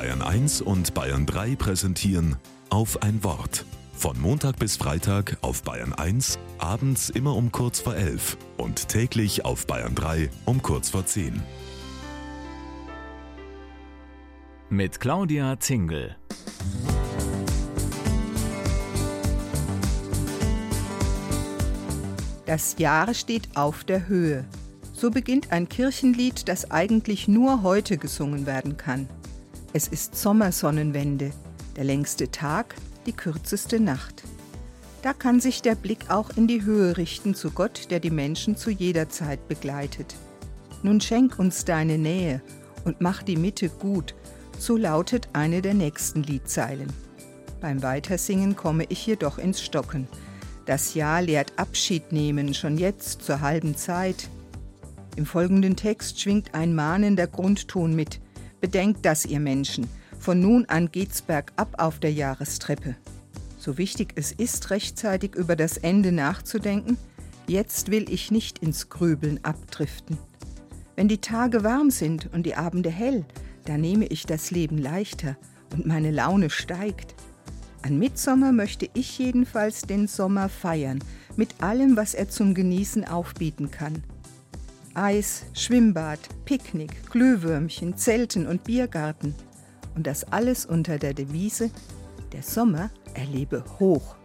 Bayern 1 und Bayern 3 präsentieren auf ein Wort. Von Montag bis Freitag auf Bayern 1, abends immer um kurz vor 11 und täglich auf Bayern 3 um kurz vor 10. Mit Claudia Zingel. Das Jahr steht auf der Höhe. So beginnt ein Kirchenlied, das eigentlich nur heute gesungen werden kann. Es ist Sommersonnenwende, der längste Tag, die kürzeste Nacht. Da kann sich der Blick auch in die Höhe richten zu Gott, der die Menschen zu jeder Zeit begleitet. Nun schenk uns deine Nähe und mach die Mitte gut, so lautet eine der nächsten Liedzeilen. Beim Weitersingen komme ich jedoch ins Stocken. Das Jahr lehrt Abschied nehmen, schon jetzt zur halben Zeit. Im folgenden Text schwingt ein mahnender Grundton mit. Bedenkt das, ihr Menschen. Von nun an geht's bergab auf der Jahrestreppe. So wichtig es ist, rechtzeitig über das Ende nachzudenken, jetzt will ich nicht ins Grübeln abdriften. Wenn die Tage warm sind und die Abende hell, da nehme ich das Leben leichter und meine Laune steigt. An Mitsommer möchte ich jedenfalls den Sommer feiern, mit allem, was er zum Genießen aufbieten kann. Eis, Schwimmbad, Picknick, Glühwürmchen, Zelten und Biergarten. Und das alles unter der Devise, der Sommer erlebe hoch.